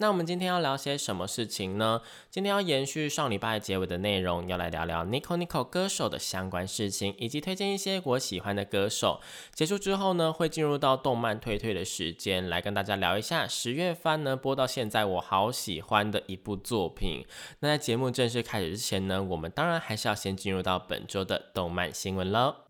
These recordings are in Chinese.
那我们今天要聊些什么事情呢？今天要延续上礼拜结尾的内容，要来聊聊 Nico Nico 歌手的相关事情，以及推荐一些我喜欢的歌手。结束之后呢，会进入到动漫推推的时间，来跟大家聊一下十月番呢播到现在我好喜欢的一部作品。那在节目正式开始之前呢，我们当然还是要先进入到本周的动漫新闻喽。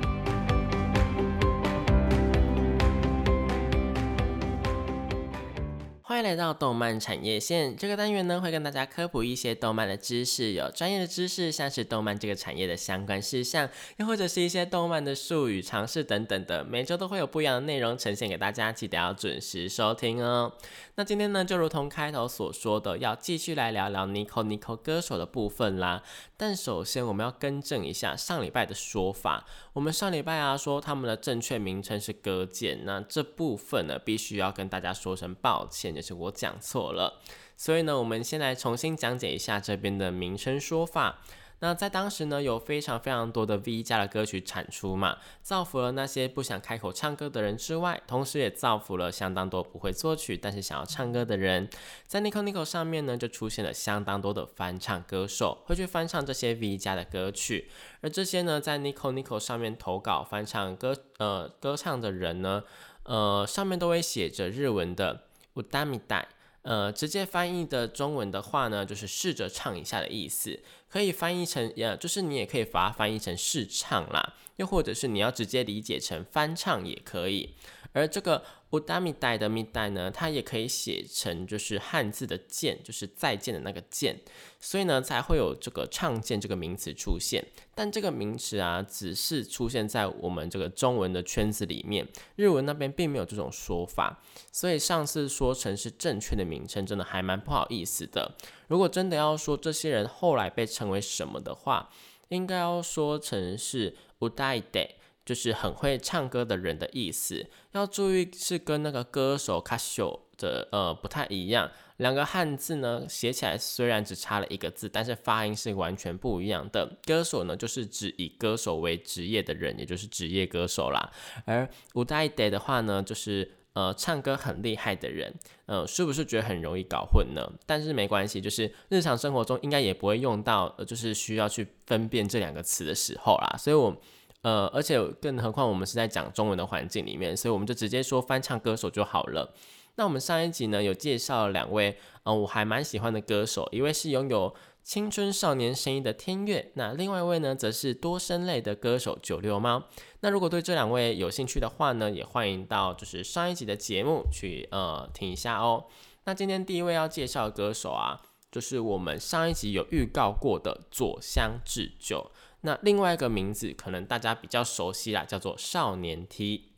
欢迎来到动漫产业线这个单元呢，会跟大家科普一些动漫的知识，有专业的知识，像是动漫这个产业的相关事项，又或者是一些动漫的术语、常识等等的。每周都会有不一样的内容呈现给大家，记得要准时收听哦。那今天呢，就如同开头所说的，要继续来聊聊 Nico Nico 歌手的部分啦。但首先我们要更正一下上礼拜的说法，我们上礼拜啊说他们的正确名称是歌剑，那这部分呢必须要跟大家说声抱歉。是我讲错了，所以呢，我们先来重新讲解一下这边的名称说法。那在当时呢，有非常非常多的 V 加的歌曲产出嘛，造福了那些不想开口唱歌的人之外，同时也造福了相当多不会作曲但是想要唱歌的人。在 Nico Nico 上面呢，就出现了相当多的翻唱歌手，会去翻唱这些 V 加的歌曲。而这些呢，在 Nico Nico 上面投稿翻唱歌呃歌唱的人呢，呃上面都会写着日文的。乌达米代，呃，直接翻译的中文的话呢，就是试着唱一下的意思，可以翻译成，呃，就是你也可以把它翻译成试唱啦，又或者是你要直接理解成翻唱也可以，而这个。乌达米代的米代呢，它也可以写成就是汉字的见，就是再见的那个见，所以呢才会有这个唱见这个名词出现。但这个名词啊，只是出现在我们这个中文的圈子里面，日文那边并没有这种说法。所以上次说成是正确的名称，真的还蛮不好意思的。如果真的要说这些人后来被称为什么的话，应该要说成是乌代代。就是很会唱歌的人的意思，要注意是跟那个歌手卡秀的呃不太一样，两个汉字呢写起来虽然只差了一个字，但是发音是完全不一样的。歌手呢就是指以歌手为职业的人，也就是职业歌手啦。而五代 day 的话呢，就是呃唱歌很厉害的人，呃是不是觉得很容易搞混呢？但是没关系，就是日常生活中应该也不会用到，就是需要去分辨这两个词的时候啦，所以我。呃，而且更何况我们是在讲中文的环境里面，所以我们就直接说翻唱歌手就好了。那我们上一集呢有介绍两位，嗯，我还蛮喜欢的歌手，一位是拥有青春少年声音的天乐，那另外一位呢则是多声类的歌手九六猫。那如果对这两位有兴趣的话呢，也欢迎到就是上一集的节目去呃听一下哦。那今天第一位要介绍的歌手啊，就是我们上一集有预告过的佐香智久。那另外一个名字可能大家比较熟悉啦，叫做少年 T。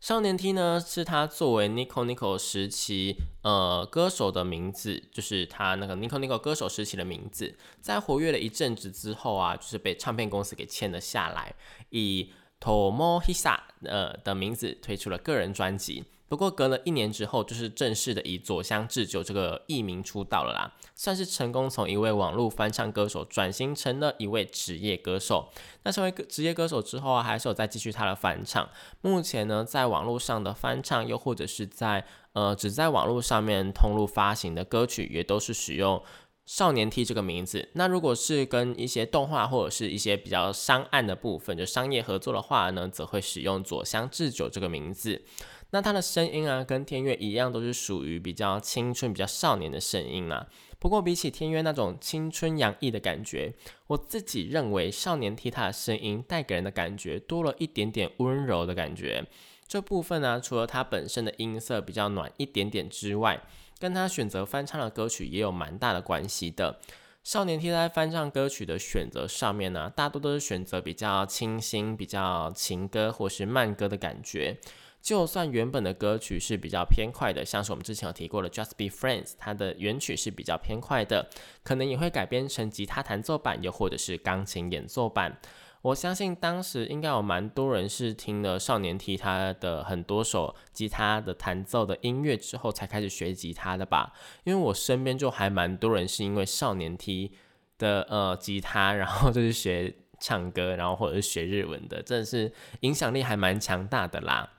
少年 T 呢，是他作为 Nico Nico 时期呃歌手的名字，就是他那个 Nico Nico 歌手时期的名字。在活跃了一阵子之后啊，就是被唱片公司给签了下来，以 Tomohisa 呃的名字推出了个人专辑。不过隔了一年之后，就是正式的以佐香智久这个艺名出道了啦，算是成功从一位网络翻唱歌手转型成了一位职业歌手。那成为职业歌手之后啊，还是有在继续他的翻唱。目前呢，在网络上的翻唱，又或者是在呃只在网络上面通路发行的歌曲，也都是使用。少年 T 这个名字，那如果是跟一些动画或者是一些比较商案的部分，就商业合作的话呢，则会使用佐香智久这个名字。那他的声音啊，跟天乐一样，都是属于比较青春、比较少年的声音啦。不过比起天乐那种青春洋溢的感觉，我自己认为少年 T 他的声音带给人的感觉多了一点点温柔的感觉。这部分呢，除了他本身的音色比较暖一点点之外，跟他选择翻唱的歌曲也有蛮大的关系的。少年 T 在翻唱歌曲的选择上面呢，大多都是选择比较清新、比较情歌或是慢歌的感觉。就算原本的歌曲是比较偏快的，像是我们之前有提过的《Just Be Friends》，它的原曲是比较偏快的，可能也会改编成吉他弹奏版，又或者是钢琴演奏版。我相信当时应该有蛮多人是听了少年 T 他的很多首吉他的弹奏的音乐之后才开始学吉他的吧？因为我身边就还蛮多人是因为少年 T 的呃吉他，然后就是学唱歌，然后或者是学日文的，真的是影响力还蛮强大的啦。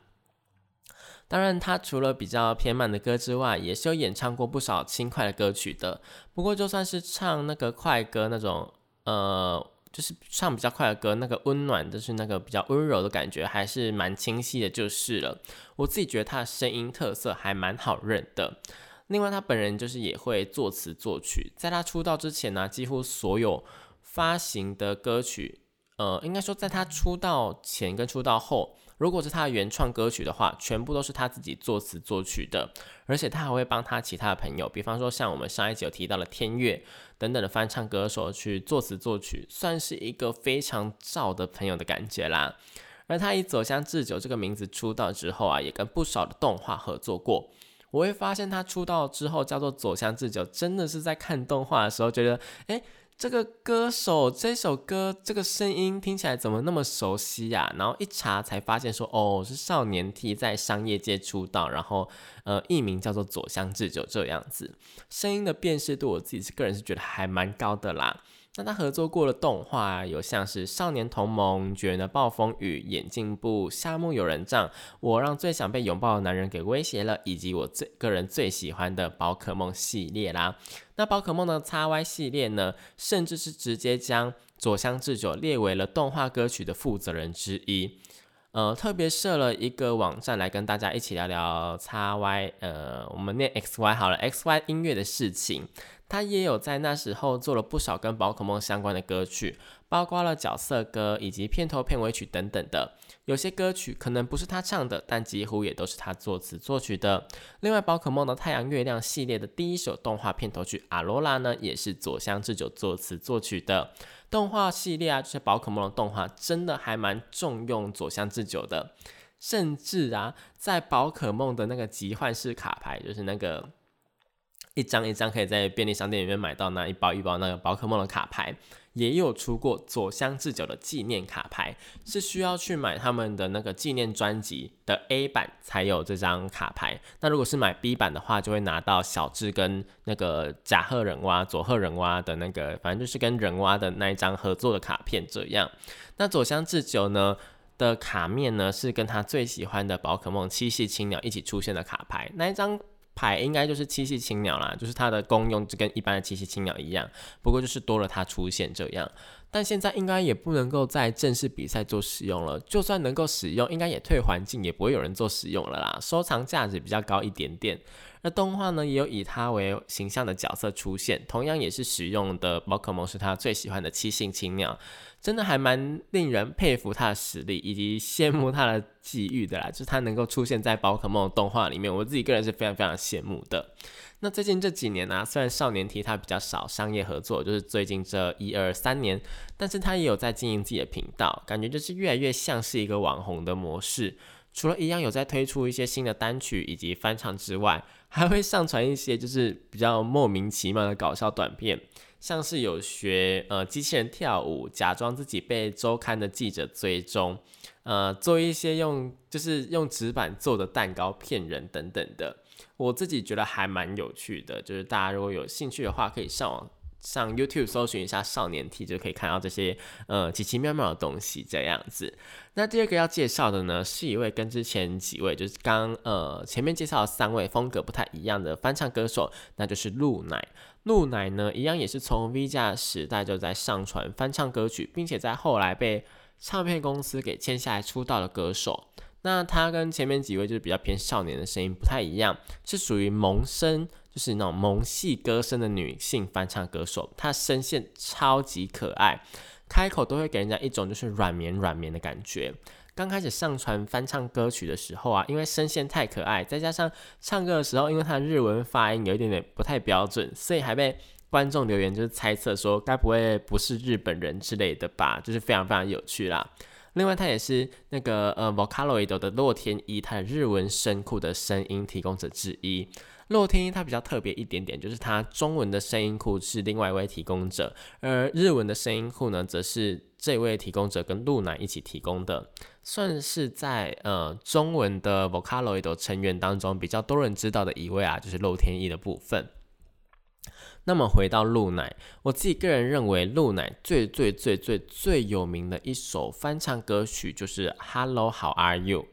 当然，他除了比较偏慢的歌之外，也是有演唱过不少轻快的歌曲的。不过，就算是唱那个快歌那种，呃，就是唱比较快的歌，那个温暖，就是那个比较温柔的感觉，还是蛮清晰的，就是了。我自己觉得他的声音特色还蛮好认的。另外，他本人就是也会作词作曲。在他出道之前呢，几乎所有发行的歌曲，呃，应该说在他出道前跟出道后。如果是他的原创歌曲的话，全部都是他自己作词作曲的，而且他还会帮他其他的朋友，比方说像我们上一集有提到的天乐等等的翻唱歌手去作词作曲，算是一个非常照的朋友的感觉啦。而他以走向智久这个名字出道之后啊，也跟不少的动画合作过。我会发现他出道之后叫做走向智久，真的是在看动画的时候觉得，哎。这个歌手这首歌这个声音听起来怎么那么熟悉呀？然后一查才发现说，哦，是少年 T 在商业界出道，然后呃艺名叫做左香智久这样子，声音的辨识度我自己是个人是觉得还蛮高的啦。那他合作过的动画有像是《少年同盟》、《绝人的暴风雨》、《眼镜部》、《夏目友人帐》、我让最想被拥抱的男人给威胁了，以及我最个人最喜欢的宝可梦系列啦。那宝可梦的 X Y 系列呢，甚至是直接将佐香智久列为了动画歌曲的负责人之一。呃，特别设了一个网站来跟大家一起聊聊 X Y，呃，我们念 X Y 好了，X Y 音乐的事情。他也有在那时候做了不少跟宝可梦相关的歌曲，包括了角色歌以及片头片尾曲等等的。有些歌曲可能不是他唱的，但几乎也都是他作词作曲的。另外，宝可梦的太阳月亮系列的第一首动画片头曲《阿罗拉》呢，也是佐香智久作词作曲的。动画系列啊，这些宝可梦的动画，真的还蛮重用佐香智久的。甚至啊，在宝可梦的那个集换式卡牌，就是那个。一张一张可以在便利商店里面买到那一包一包那个宝可梦的卡牌，也有出过佐香智久的纪念卡牌，是需要去买他们的那个纪念专辑的 A 版才有这张卡牌。那如果是买 B 版的话，就会拿到小智跟那个甲贺忍蛙、佐贺忍蛙的那个，反正就是跟忍蛙的那一张合作的卡片。这样，那佐香智久呢的卡面呢，是跟他最喜欢的宝可梦七系青鸟一起出现的卡牌，那一张。牌应该就是七系青鸟啦，就是它的功用就跟一般的七系青鸟一样，不过就是多了它出现这样。但现在应该也不能够在正式比赛做使用了，就算能够使用，应该也退环境，也不会有人做使用了啦。收藏价值比较高一点点。那动画呢，也有以他为形象的角色出现，同样也是使用的宝可梦是他最喜欢的七星青鸟。真的还蛮令人佩服他的实力，以及羡慕他的际遇的啦。就是他能够出现在宝可梦动画里面，我自己个人是非常非常羡慕的。那最近这几年呢，虽然少年 T 他比较少商业合作，就是最近这一二三年，但是他也有在经营自己的频道，感觉就是越来越像是一个网红的模式。除了一样有在推出一些新的单曲以及翻唱之外，还会上传一些就是比较莫名其妙的搞笑短片。像是有学呃机器人跳舞，假装自己被周刊的记者追踪，呃做一些用就是用纸板做的蛋糕骗人等等的，我自己觉得还蛮有趣的。就是大家如果有兴趣的话，可以上网上 YouTube 搜寻一下少年 T，就可以看到这些呃奇奇妙妙的东西这样子。那第二个要介绍的呢，是一位跟之前几位就是刚呃前面介绍的三位风格不太一样的翻唱歌手，那就是鹿奶。鹿奶呢，一样也是从 V 家时代就在上传翻唱歌曲，并且在后来被唱片公司给签下来出道的歌手。那他跟前面几位就是比较偏少年的声音不太一样，是属于萌声，就是那种萌系歌声的女性翻唱歌手。她声线超级可爱，开口都会给人家一种就是软绵软绵的感觉。刚开始上传翻唱歌曲的时候啊，因为声线太可爱，再加上唱歌的时候，因为他日文发音有一点点不太标准，所以还被观众留言就是猜测说，该不会不是日本人之类的吧？就是非常非常有趣啦。另外，他也是那个呃 Vocaloid 的洛天依，他的日文声库的声音提供者之一。洛天依他比较特别一点点，就是他中文的声音库是另外一位提供者，而日文的声音库呢，则是这位提供者跟露奶一起提供的，算是在呃中文的 Vocaloid 成员当中比较多人知道的一位啊，就是洛天依的部分。那么回到露奶，我自己个人认为，露奶最最最最最有名的一首翻唱歌曲就是《Hello How Are You》。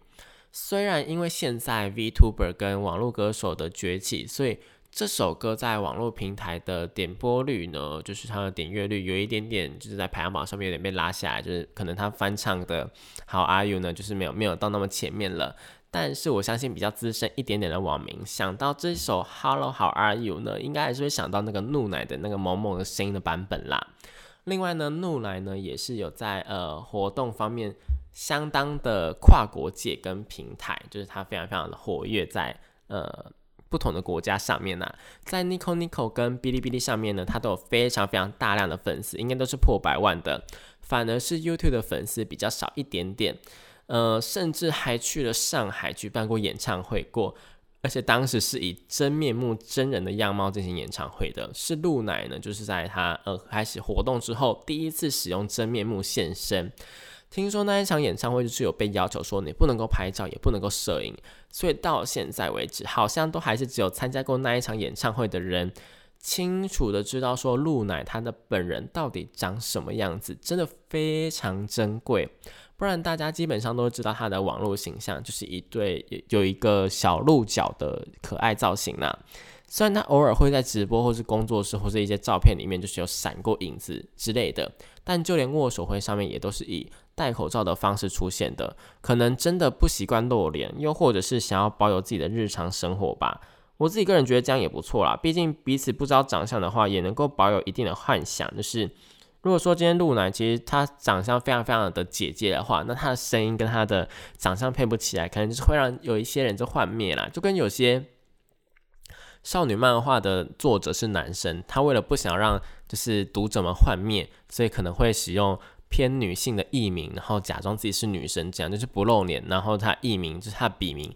虽然因为现在 VTuber 跟网络歌手的崛起，所以这首歌在网络平台的点播率呢，就是它的点阅率有一点点，就是在排行榜上面有点被拉下来，就是可能他翻唱的《How Are You》呢，就是没有没有到那么前面了。但是我相信比较资深一点点的网民想到这首 Hello How Are You 呢，应该还是会想到那个怒奶的那个萌萌的声音的版本啦。另外呢，怒奶呢也是有在呃活动方面相当的跨国界跟平台，就是它非常非常的活跃在呃不同的国家上面呐。在 Nico Nico 跟哔哩哔哩上面呢，它都有非常非常大量的粉丝，应该都是破百万的。反而是 YouTube 的粉丝比较少一点点。呃，甚至还去了上海举办过演唱会过，而且当时是以真面目真人的样貌进行演唱会的。是露奶呢，就是在他呃开始活动之后，第一次使用真面目现身。听说那一场演唱会就是有被要求说你不能够拍照，也不能够摄影，所以到现在为止，好像都还是只有参加过那一场演唱会的人，清楚的知道说露奶她的本人到底长什么样子，真的非常珍贵。不然大家基本上都知道他的网络形象就是一对有一个小鹿角的可爱造型啦。虽然他偶尔会在直播或是工作室或是一些照片里面就是有闪过影子之类的，但就连握手会上面也都是以戴口罩的方式出现的。可能真的不习惯露脸，又或者是想要保有自己的日常生活吧。我自己个人觉得这样也不错啦，毕竟彼此不知道长相的话，也能够保有一定的幻想，就是。如果说今天露奶其实她长相非常非常的姐姐的话，那她的声音跟她的长相配不起来，可能就是会让有一些人就幻灭啦。就跟有些少女漫画的作者是男生，他为了不想让就是读者们幻灭，所以可能会使用偏女性的艺名，然后假装自己是女生，这样就是不露脸，然后他艺名就是他笔名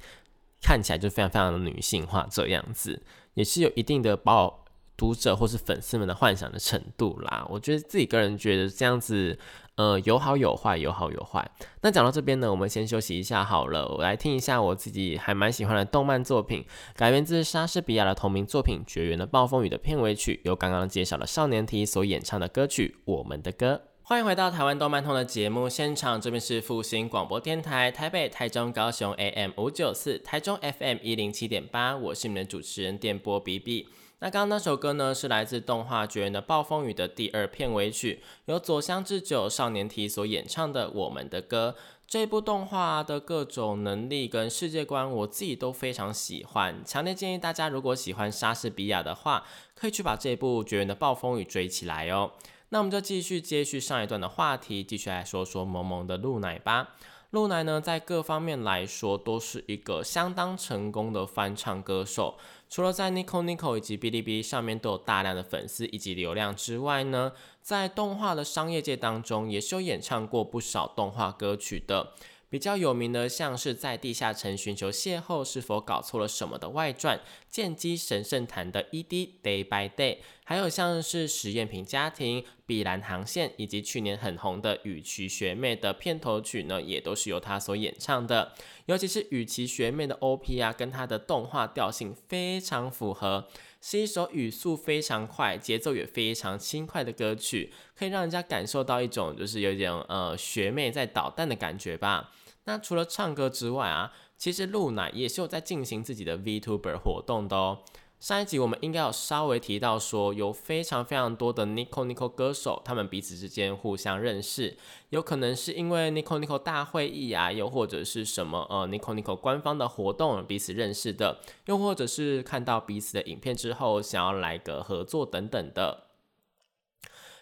看起来就非常非常的女性化，这样子也是有一定的保。读者或是粉丝们的幻想的程度啦，我觉得自己个人觉得这样子，呃，有好有坏，有好有坏。那讲到这边呢，我们先休息一下好了，我来听一下我自己还蛮喜欢的动漫作品，改编自莎士比亚的同名作品《绝缘的暴风雨》的片尾曲，由刚刚介绍的少年 T 所演唱的歌曲《我们的歌》。欢迎回到台湾动漫通的节目现场，这边是复兴广播电台台北、台中、高雄 AM 五九四，台中 FM 一零七点八，我是你们的主持人电波 BB。那刚刚那首歌呢，是来自动画《绝缘的暴风雨》的第二片尾曲，由佐乡智久少年体所演唱的《我们的歌》。这部动画的各种能力跟世界观，我自己都非常喜欢，强烈建议大家如果喜欢莎士比亚的话，可以去把这部《绝缘的暴风雨》追起来哦。那我们就继续接续上一段的话题，继续来说说萌萌的露奶吧。露奶呢，在各方面来说，都是一个相当成功的翻唱歌手。除了在 Nico Nico 以及哔哩哔哩上面都有大量的粉丝以及流量之外呢，在动画的商业界当中，也是有演唱过不少动画歌曲的。比较有名的，像是在地下城寻求邂逅，是否搞错了什么的外传，剑姬神圣坛的 ED Day by Day，还有像是实验品家庭、碧蓝航线，以及去年很红的雨琦学妹的片头曲呢，也都是由她所演唱的。尤其是雨琦学妹的 OP 啊，跟她的动画调性非常符合，是一首语速非常快、节奏也非常轻快的歌曲，可以让人家感受到一种就是有点呃学妹在捣蛋的感觉吧。那除了唱歌之外啊，其实露奶也是有在进行自己的 VTuber 活动的哦。上一集我们应该有稍微提到说，有非常非常多的 Nico Nico 歌手，他们彼此之间互相认识，有可能是因为 Nico Nico 大会议啊，又或者是什么呃 Nico Nico 官方的活动彼此认识的，又或者是看到彼此的影片之后想要来个合作等等的。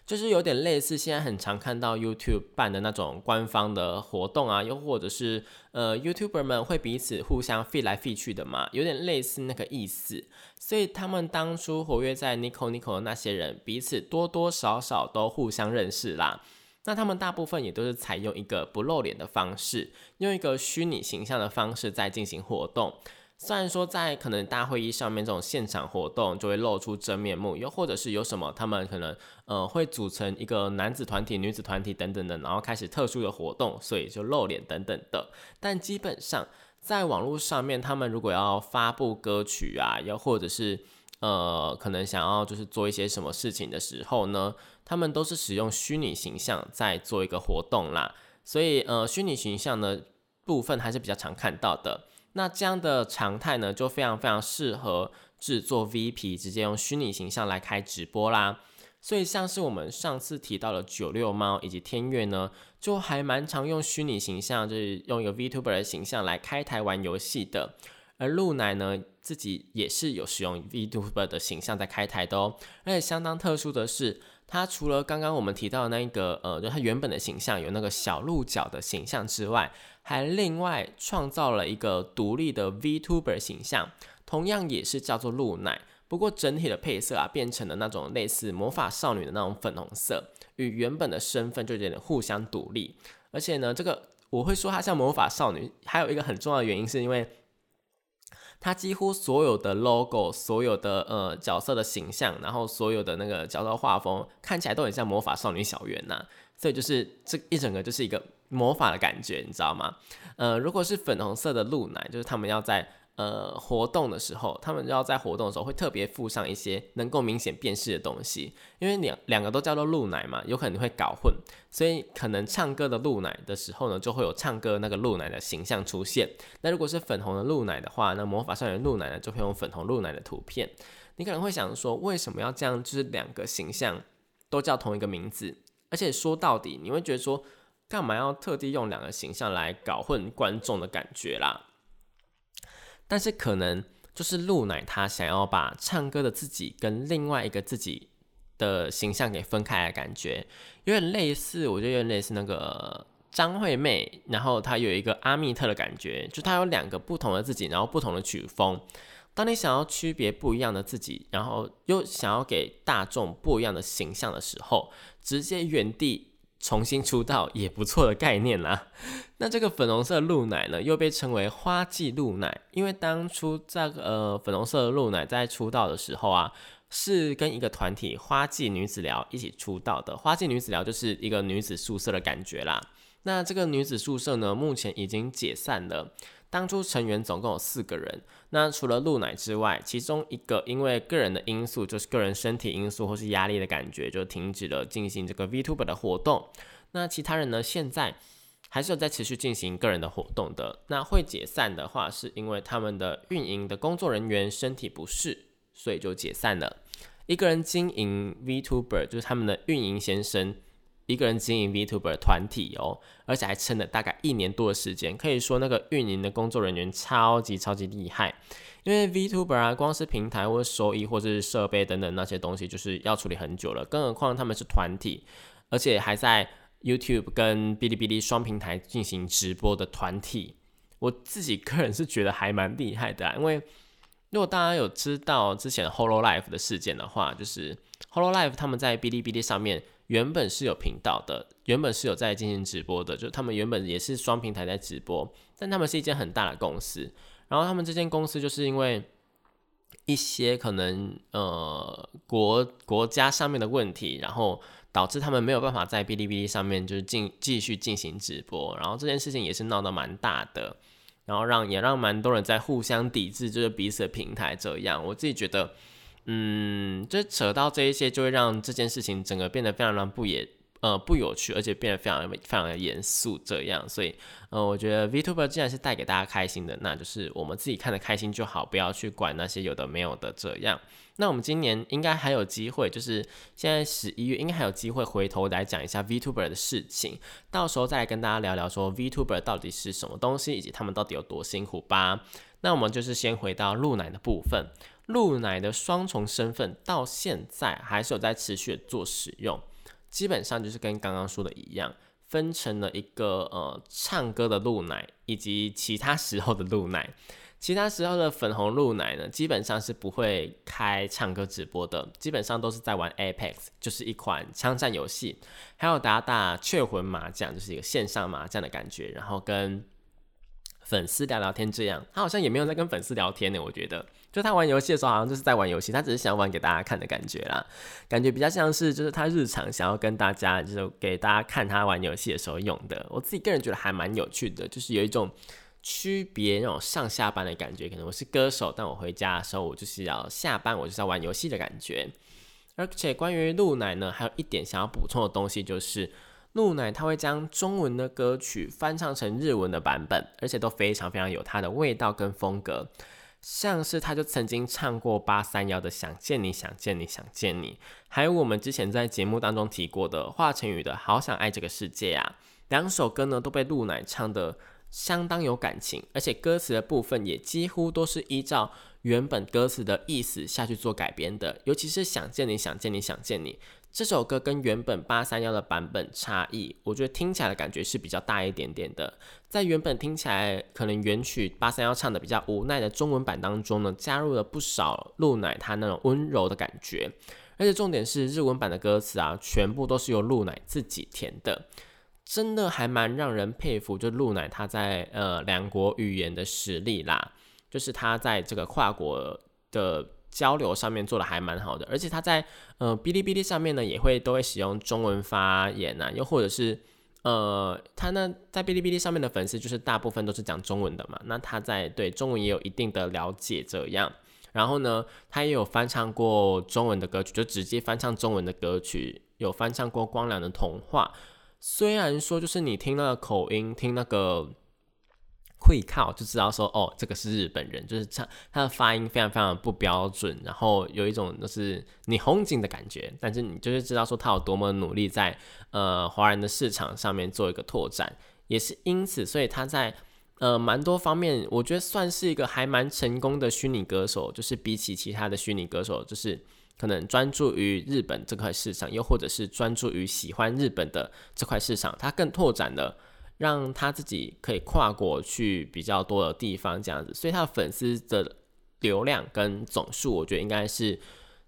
就是有点类似现在很常看到 YouTube 办的那种官方的活动啊，又或者是呃 YouTuber 们会彼此互相 feed 来 feed 去的嘛，有点类似那个意思。所以他们当初活跃在 Nico Nico 的那些人，彼此多多少少都互相认识啦。那他们大部分也都是采用一个不露脸的方式，用一个虚拟形象的方式在进行活动。虽然说在可能大会议上面这种现场活动就会露出真面目，又或者是有什么他们可能呃会组成一个男子团体、女子团体等等的，然后开始特殊的活动，所以就露脸等等的。但基本上在网络上面，他们如果要发布歌曲啊，又或者是呃可能想要就是做一些什么事情的时候呢，他们都是使用虚拟形象在做一个活动啦。所以呃虚拟形象呢部分还是比较常看到的。那这样的常态呢，就非常非常适合制作 VP，直接用虚拟形象来开直播啦。所以像是我们上次提到的九六猫以及天月呢，就还蛮常用虚拟形象，就是用一个 VTuber 的形象来开台玩游戏的。而露奶呢，自己也是有使用 VTuber 的形象在开台的哦。而且相当特殊的是，它除了刚刚我们提到的那一个，呃，就它原本的形象有那个小鹿角的形象之外，还另外创造了一个独立的 VTuber 形象，同样也是叫做露奶。不过整体的配色啊，变成了那种类似魔法少女的那种粉红色，与原本的身份就有点互相独立。而且呢，这个我会说它像魔法少女，还有一个很重要的原因，是因为它几乎所有的 logo、所有的呃角色的形象，然后所有的那个角色画风，看起来都很像魔法少女小圆呐。所以就是这一整个就是一个魔法的感觉，你知道吗？呃，如果是粉红色的鹿奶，就是他们要在呃活动的时候，他们要在活动的时候会特别附上一些能够明显辨识的东西，因为两两个都叫做鹿奶嘛，有可能会搞混，所以可能唱歌的鹿奶的时候呢，就会有唱歌那个鹿奶的形象出现。那如果是粉红的鹿奶的话，那魔法少女鹿奶呢，就会用粉红鹿奶的图片。你可能会想说，为什么要这样？就是两个形象都叫同一个名字？而且说到底，你会觉得说，干嘛要特地用两个形象来搞混观众的感觉啦？但是可能就是露奶他想要把唱歌的自己跟另外一个自己的形象给分开的感觉，有点类似，我觉得有点类似那个张惠妹，然后她有一个阿密特的感觉，就她有两个不同的自己，然后不同的曲风。当你想要区别不一样的自己，然后又想要给大众不一样的形象的时候，直接原地重新出道也不错的概念啦。那这个粉红色露奶呢，又被称为花季露奶，因为当初这个呃粉红色的露奶在出道的时候啊，是跟一个团体花季女子寮一起出道的。花季女子寮就是一个女子宿舍的感觉啦。那这个女子宿舍呢，目前已经解散了。当初成员总共有四个人，那除了露奶之外，其中一个因为个人的因素，就是个人身体因素或是压力的感觉，就停止了进行这个 VTuber 的活动。那其他人呢，现在还是有在持续进行个人的活动的。那会解散的话，是因为他们的运营的工作人员身体不适，所以就解散了。一个人经营 VTuber，就是他们的运营先生。一个人经营 VTuber 团体哦，而且还撑了大概一年多的时间，可以说那个运营的工作人员超级超级厉害。因为 VTuber 啊，光是平台或者收益或者是设备等等那些东西，就是要处理很久了。更何况他们是团体，而且还在 YouTube 跟哔哩哔哩双平台进行直播的团体。我自己个人是觉得还蛮厉害的，因为如果大家有知道之前 Hololive 的事件的话，就是 Hololive 他们在哔哩哔哩上面。原本是有频道的，原本是有在进行直播的，就他们原本也是双平台在直播，但他们是一间很大的公司，然后他们这间公司就是因为一些可能呃国国家上面的问题，然后导致他们没有办法在哔哩哔哩上面就是进继续进行直播，然后这件事情也是闹得蛮大的，然后让也让蛮多人在互相抵制，就是彼此的平台这样，我自己觉得。嗯，就扯到这一些，就会让这件事情整个变得非常的不也呃不有趣，而且变得非常非常的严肃这样。所以呃，我觉得 Vtuber 既然是带给大家开心的，那就是我们自己看的开心就好，不要去管那些有的没有的这样。那我们今年应该还有机会，就是现在十一月应该还有机会回头来讲一下 Vtuber 的事情，到时候再来跟大家聊聊说 Vtuber 到底是什么东西，以及他们到底有多辛苦吧。那我们就是先回到露奶的部分，露奶的双重身份到现在还是有在持续做使用，基本上就是跟刚刚说的一样，分成了一个呃唱歌的露奶，以及其他时候的露奶。其他时候的粉红露奶呢，基本上是不会开唱歌直播的，基本上都是在玩 Apex，就是一款枪战游戏，还有打打雀魂麻将，就是一个线上麻将的感觉，然后跟粉丝聊聊天这样。他好像也没有在跟粉丝聊天呢，我觉得，就他玩游戏的时候好像就是在玩游戏，他只是想玩给大家看的感觉啦，感觉比较像是就是他日常想要跟大家就是给大家看他玩游戏的时候用的。我自己个人觉得还蛮有趣的，就是有一种。区别那种上下班的感觉，可能我是歌手，但我回家的时候，我就是要下班，我就是要玩游戏的感觉。而且关于露奶呢，还有一点想要补充的东西，就是露奶它会将中文的歌曲翻唱成日文的版本，而且都非常非常有它的味道跟风格。像是他就曾经唱过八三幺的《想见你想见你想见你》，还有我们之前在节目当中提过的华晨宇的《好想爱这个世界》啊，两首歌呢都被露奶唱的。相当有感情，而且歌词的部分也几乎都是依照原本歌词的意思下去做改编的。尤其是想见你想见你想见你这首歌，跟原本八三幺的版本差异，我觉得听起来的感觉是比较大一点点的。在原本听起来可能原曲八三幺唱的比较无奈的中文版当中呢，加入了不少露奶她那种温柔的感觉，而且重点是日文版的歌词啊，全部都是由露奶自己填的。真的还蛮让人佩服，就露奶他在呃两国语言的实力啦，就是他在这个跨国的交流上面做的还蛮好的，而且他在呃哔哩哔哩上面呢也会都会使用中文发言啊，又或者是呃他呢在哔哩哔哩上面的粉丝就是大部分都是讲中文的嘛，那他在对中文也有一定的了解这样，然后呢他也有翻唱过中文的歌曲，就直接翻唱中文的歌曲，有翻唱过光良的童话。虽然说，就是你听那个口音，听那个会靠就知道说，哦，这个是日本人，就是唱他的发音非常非常不标准，然后有一种就是你红警的感觉，但是你就是知道说他有多么努力在呃华人的市场上面做一个拓展，也是因此，所以他在呃蛮多方面，我觉得算是一个还蛮成功的虚拟歌手，就是比起其他的虚拟歌手，就是。可能专注于日本这块市场，又或者是专注于喜欢日本的这块市场，他更拓展了，让他自己可以跨国去比较多的地方，这样子，所以他的粉丝的流量跟总数，我觉得应该是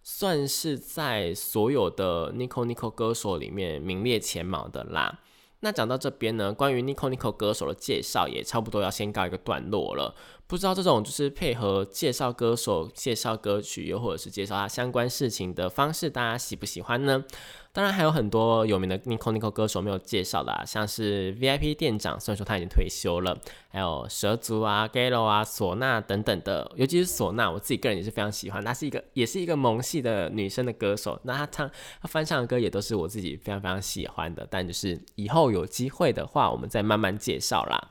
算是在所有的 Nico Nico 歌手里面名列前茅的啦。那讲到这边呢，关于 Nico Nico 歌手的介绍也差不多要先告一个段落了。不知道这种就是配合介绍歌手、介绍歌曲，又或者是介绍他相关事情的方式，大家喜不喜欢呢？当然还有很多有名的 Nico Nico 歌手没有介绍的啊，像是 VIP 店长，虽然说他已经退休了，还有蛇族啊、Galo 啊、唢呐等等的，尤其是唢呐，我自己个人也是非常喜欢，她是一个也是一个萌系的女生的歌手，那她唱她翻唱的歌也都是我自己非常非常喜欢的，但就是以后有机会的话，我们再慢慢介绍啦。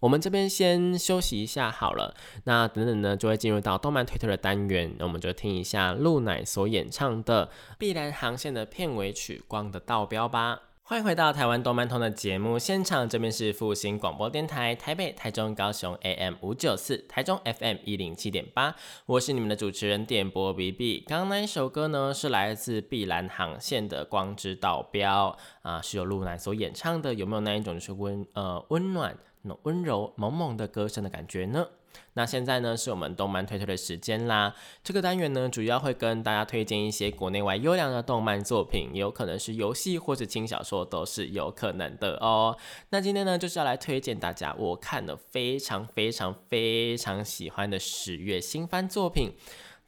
我们这边先休息一下好了，那等等呢就会进入到动漫推特的单元，那我们就听一下露奶所演唱的《碧蓝航线》的片尾曲《光的道标》吧。欢迎回到台湾动漫通的节目现场，这边是复兴广播电台台北、台中、高雄 AM 五九四，台中 FM 一零七点八，我是你们的主持人点播 B B。刚刚那一首歌呢是来自碧蓝航线的《光之道标》啊，是由露奶所演唱的，有没有那一种就是温呃温暖？那温柔萌萌的歌声的感觉呢？那现在呢是我们动漫推推的时间啦。这个单元呢主要会跟大家推荐一些国内外优良的动漫作品，也有可能是游戏或者轻小说都是有可能的哦。那今天呢就是要来推荐大家我看了非常非常非常喜欢的十月新番作品。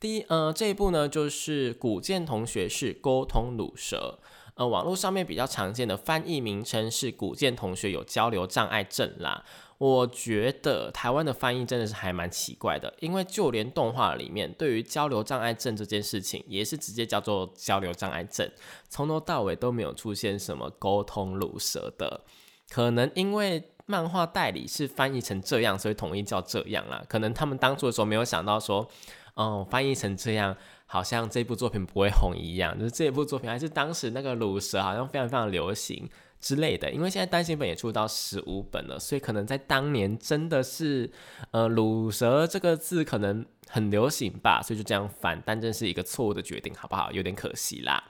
第一呃这一部呢就是古剑同学是沟通鲁蛇。呃，网络上面比较常见的翻译名称是“古剑同学有交流障碍症”啦。我觉得台湾的翻译真的是还蛮奇怪的，因为就连动画里面对于交流障碍症这件事情，也是直接叫做交流障碍症，从头到尾都没有出现什么沟通乳舌的。可能因为漫画代理是翻译成这样，所以统一叫这样啦。可能他们当初的时候没有想到说，哦，翻译成这样，好像这部作品不会红一样。就是这部作品还是当时那个乳蛇好像非常非常流行。之类的，因为现在单行本也出到十五本了，所以可能在当年真的是，呃，乳蛇这个字可能很流行吧，所以就这样翻，但真是一个错误的决定，好不好？有点可惜啦。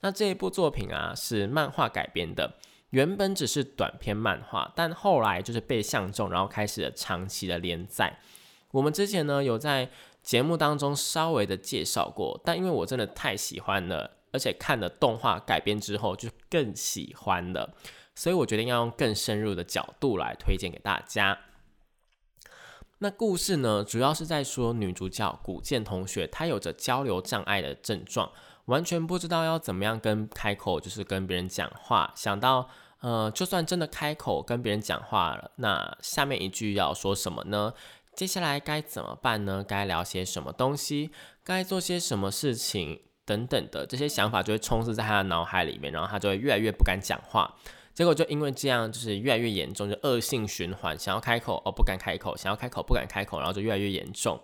那这一部作品啊，是漫画改编的，原本只是短篇漫画，但后来就是被相中，然后开始了长期的连载。我们之前呢有在节目当中稍微的介绍过，但因为我真的太喜欢了。而且看了动画改编之后，就更喜欢了，所以我决定要用更深入的角度来推荐给大家。那故事呢，主要是在说女主角古剑同学，她有着交流障碍的症状，完全不知道要怎么样跟开口，就是跟别人讲话。想到，呃，就算真的开口跟别人讲话了，那下面一句要说什么呢？接下来该怎么办呢？该聊些什么东西？该做些什么事情？等等的这些想法就会充斥在他的脑海里面，然后他就会越来越不敢讲话。结果就因为这样，就是越来越严重，就恶性循环。想要开口哦，不敢开口；想要开口，不敢开口，然后就越来越严重。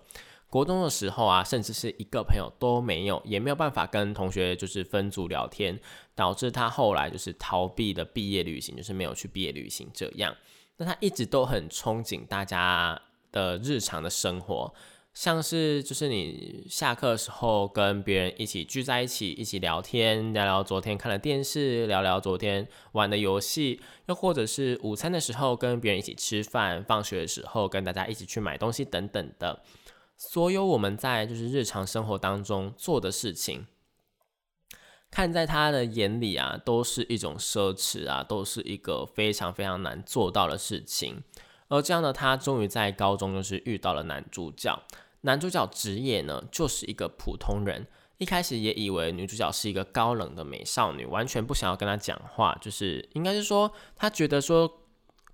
国中的时候啊，甚至是一个朋友都没有，也没有办法跟同学就是分组聊天，导致他后来就是逃避的毕业旅行，就是没有去毕业旅行这样。那他一直都很憧憬大家的日常的生活。像是就是你下课的时候跟别人一起聚在一起，一起聊天，聊聊昨天看的电视，聊聊昨天玩的游戏，又或者是午餐的时候跟别人一起吃饭，放学的时候跟大家一起去买东西等等的，所有我们在就是日常生活当中做的事情，看在他的眼里啊，都是一种奢侈啊，都是一个非常非常难做到的事情。而这样呢他，终于在高中就是遇到了男主角。男主角职业呢，就是一个普通人。一开始也以为女主角是一个高冷的美少女，完全不想要跟他讲话。就是应该是说，他觉得说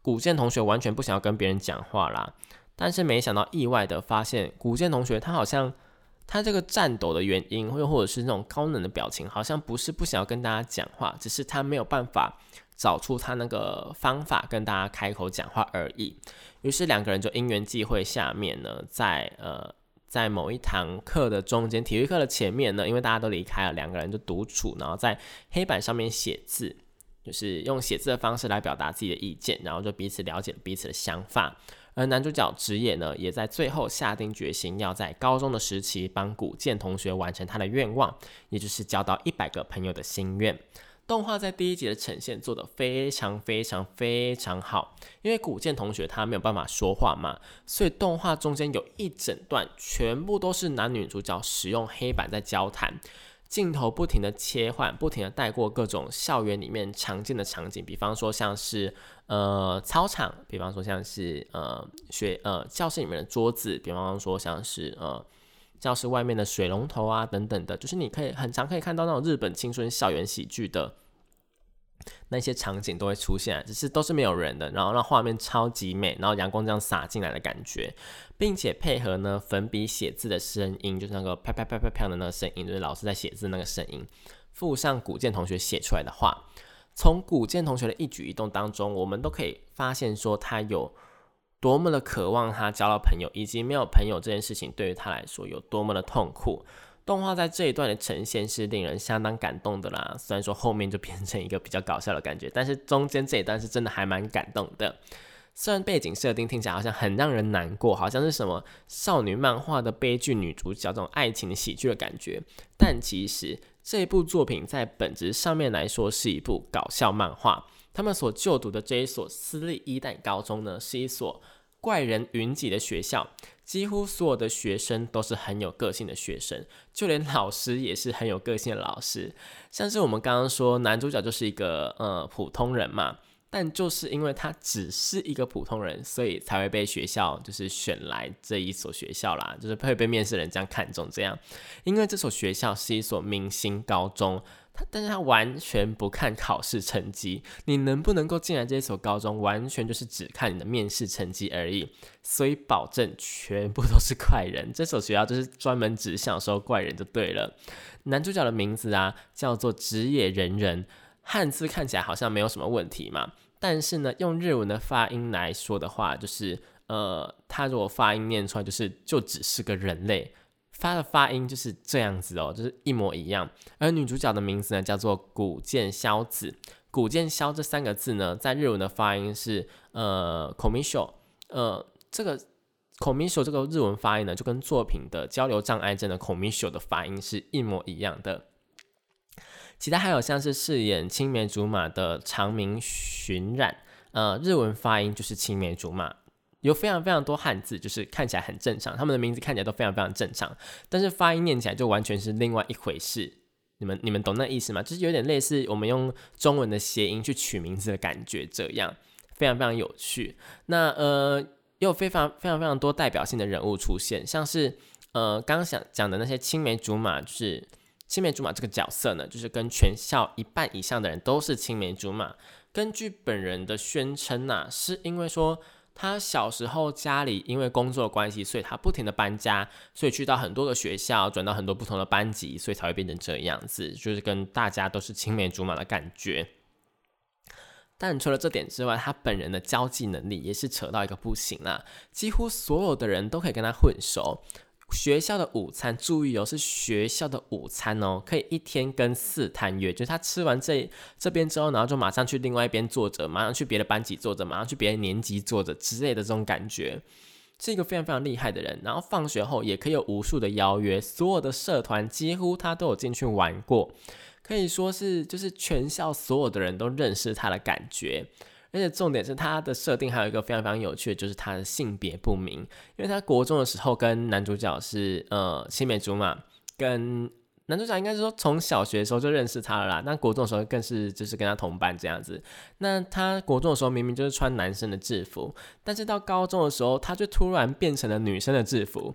古剑同学完全不想要跟别人讲话啦。但是没想到，意外的发现，古剑同学他好像他这个颤抖的原因，又或者是那种高冷的表情，好像不是不想要跟大家讲话，只是他没有办法找出他那个方法跟大家开口讲话而已。于是两个人就因缘际会下面呢，在呃在某一堂课的中间，体育课的前面呢，因为大家都离开了，两个人就独处，然后在黑板上面写字，就是用写字的方式来表达自己的意见，然后就彼此了解彼此的想法。而男主角职业呢，也在最后下定决心，要在高中的时期帮古建同学完成他的愿望，也就是交到一百个朋友的心愿。动画在第一集的呈现做得非常非常非常好，因为古剑同学他没有办法说话嘛，所以动画中间有一整段全部都是男女主角使用黑板在交谈，镜头不停的切换，不停的带过各种校园里面常见的场景，比方说像是呃操场，比方说像是呃学呃教室里面的桌子，比方说像是呃。教室外面的水龙头啊，等等的，就是你可以很常可以看到那种日本青春校园喜剧的那些场景都会出现，只是都是没有人的，然后让画面超级美，然后阳光这样洒进来的感觉，并且配合呢粉笔写字的声音，就是那个啪啪啪啪啪的那个声音，就是老师在写字那个声音，附上古剑同学写出来的话，从古剑同学的一举一动当中，我们都可以发现说他有。多么的渴望他交到朋友，以及没有朋友这件事情对于他来说有多么的痛苦。动画在这一段的呈现是令人相当感动的啦。虽然说后面就变成一个比较搞笑的感觉，但是中间这一段是真的还蛮感动的。虽然背景设定听起来好像很让人难过，好像是什么少女漫画的悲剧女主角这种爱情喜剧的感觉，但其实这部作品在本质上面来说是一部搞笑漫画。他们所就读的这一所私立一代高中呢，是一所怪人云集的学校，几乎所有的学生都是很有个性的学生，就连老师也是很有个性的老师。像是我们刚刚说，男主角就是一个呃普通人嘛，但就是因为他只是一个普通人，所以才会被学校就是选来这一所学校啦，就是会被面试人这样看中这样。因为这所学校是一所明星高中，但是他完全不看考试成绩，你能不能够进来这所高中，完全就是只看你的面试成绩而已。所以保证全部都是怪人，这所学校就是专门只享受怪人就对了。男主角的名字啊叫做职业人人，汉字看起来好像没有什么问题嘛。但是呢，用日文的发音来说的话，就是呃，他如果发音念出来，就是就只是个人类发的发音就是这样子哦，就是一模一样。而女主角的名字呢，叫做古见萧子。古见萧这三个字呢，在日文的发音是呃 k o m i s h o 呃，这个 k o m i s h o 这个日文发音呢，就跟作品的交流障碍症的 k o m i s h o 的发音是一模一样的。其他还有像是饰演青梅竹马的长明巡染，呃，日文发音就是青梅竹马，有非常非常多汉字，就是看起来很正常，他们的名字看起来都非常非常正常，但是发音念起来就完全是另外一回事。你们你们懂那意思吗？就是有点类似我们用中文的谐音去取名字的感觉，这样非常非常有趣。那呃，也有非常非常非常多代表性的人物出现，像是呃刚刚想讲的那些青梅竹马，就是。青梅竹马这个角色呢，就是跟全校一半以上的人都是青梅竹马。根据本人的宣称呐，是因为说他小时候家里因为工作关系，所以他不停的搬家，所以去到很多个学校，转到很多不同的班级，所以才会变成这样子，就是跟大家都是青梅竹马的感觉。但除了这点之外，他本人的交际能力也是扯到一个不行啦，几乎所有的人都可以跟他混熟。学校的午餐，注意哦，是学校的午餐哦，可以一天跟四摊约，就是他吃完这这边之后，然后就马上去另外一边坐着，马上去别的班级坐着，马上去别的年级坐着之类的这种感觉，是一个非常非常厉害的人。然后放学后也可以有无数的邀约，所有的社团几乎他都有进去玩过，可以说是就是全校所有的人都认识他的感觉。而且重点是他的设定还有一个非常非常有趣的，就是他的性别不明。因为他国中的时候跟男主角是呃青梅竹马，跟男主角应该是说从小学的时候就认识他了啦。那国中的时候更是就是跟他同班这样子。那他国中的时候明明就是穿男生的制服，但是到高中的时候他就突然变成了女生的制服。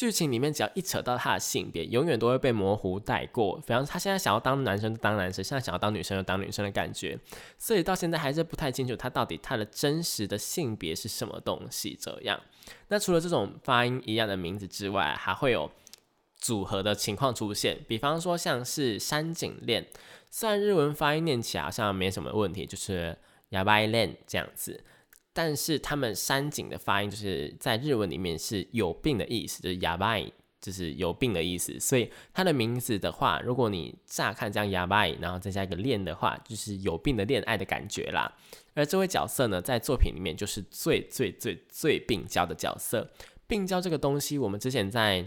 剧情里面只要一扯到他的性别，永远都会被模糊带过。比方他现在想要当男生就当男生，现在想要当女生就当女生的感觉，所以到现在还是不太清楚他到底他的真实的性别是什么东西。这样，那除了这种发音一样的名字之外，还会有组合的情况出现。比方说像是山井恋，虽然日文发音念起来好像没什么问题，就是哑巴恋这样子。但是他们山井的发音就是在日文里面是有病的意思，就是哑巴，就是有病的意思。所以他的名字的话，如果你乍看这样哑巴，然后再加一个恋的话，就是有病的恋爱的感觉啦。而这位角色呢，在作品里面就是最最最最病娇的角色。病娇这个东西，我们之前在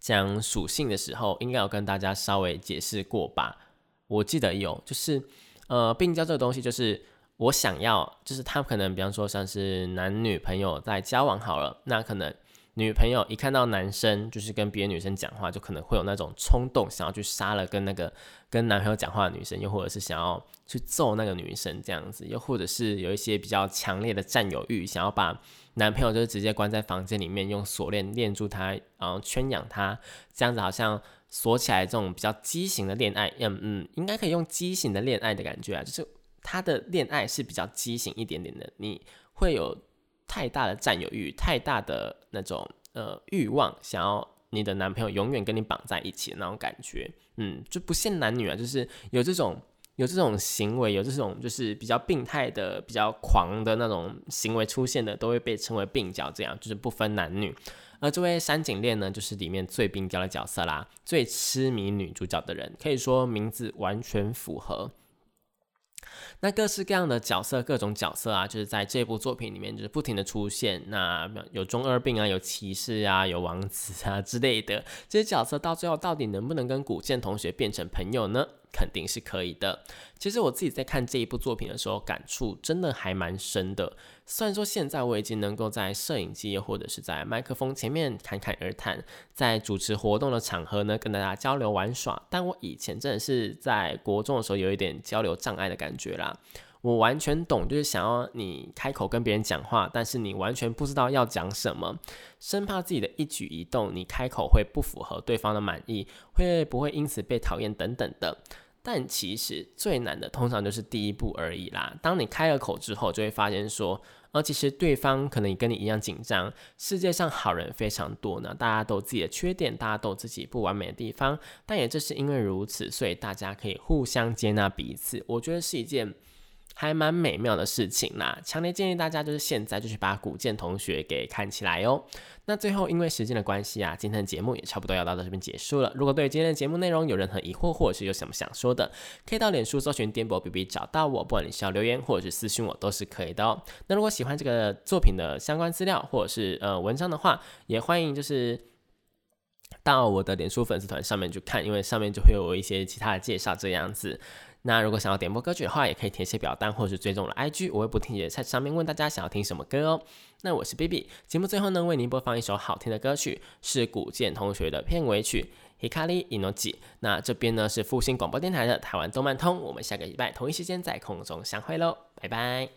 讲属性的时候，应该有跟大家稍微解释过吧？我记得有，就是呃，病娇这个东西就是。我想要，就是他可能，比方说像是男女朋友在交往好了，那可能女朋友一看到男生，就是跟别的女生讲话，就可能会有那种冲动，想要去杀了跟那个跟男朋友讲话的女生，又或者是想要去揍那个女生这样子，又或者是有一些比较强烈的占有欲，想要把男朋友就是直接关在房间里面，用锁链链住他，然后圈养他，这样子好像锁起来这种比较畸形的恋爱，嗯嗯，应该可以用畸形的恋爱的感觉啊，就是。他的恋爱是比较畸形一点点的，你会有太大的占有欲，太大的那种呃欲望，想要你的男朋友永远跟你绑在一起的那种感觉，嗯，就不限男女啊，就是有这种有这种行为，有这种就是比较病态的、比较狂的那种行为出现的，都会被称为病娇，这样就是不分男女。而这位山井恋呢，就是里面最病娇的角色啦，最痴迷女主角的人，可以说名字完全符合。那各式各样的角色，各种角色啊，就是在这部作品里面，就是不停的出现。那有中二病啊，有骑士啊，有王子啊之类的这些角色，到最后到底能不能跟古剑同学变成朋友呢？肯定是可以的。其实我自己在看这一部作品的时候，感触真的还蛮深的。虽然说现在我已经能够在摄影机或者是在麦克风前面侃侃而谈，在主持活动的场合呢跟大家交流玩耍，但我以前真的是在国中的时候有一点交流障碍的感觉啦。我完全懂，就是想要你开口跟别人讲话，但是你完全不知道要讲什么，生怕自己的一举一动，你开口会不符合对方的满意，会不会因此被讨厌等等的。但其实最难的通常就是第一步而已啦。当你开了口之后，就会发现说，呃，其实对方可能也跟你一样紧张。世界上好人非常多呢，大家都有自己的缺点，大家都有自己不完美的地方。但也正是因为如此，所以大家可以互相接纳彼此。我觉得是一件。还蛮美妙的事情啦，强烈建议大家就是现在就去把古剑同学给看起来哦。那最后因为时间的关系啊，今天的节目也差不多要到这边结束了。如果对今天的节目内容有任何疑惑，或者是有什么想说的，可以到脸书搜寻颠簸 B B 找到我，不管你是要留言或者是私信我都是可以的哦。那如果喜欢这个作品的相关资料或者是呃文章的话，也欢迎就是到我的脸书粉丝团上面去看，因为上面就会有一些其他的介绍这样子。那如果想要点播歌曲的话，也可以填写表单或是追踪我的 IG，我会不停的在上面问大家想要听什么歌哦。那我是 B B，节目最后呢为您播放一首好听的歌曲，是古剑同学的片尾曲《Hikari Inoji》。那这边呢是复兴广播电台的台湾动漫通，我们下个礼拜同一时间在空中相会喽，拜拜。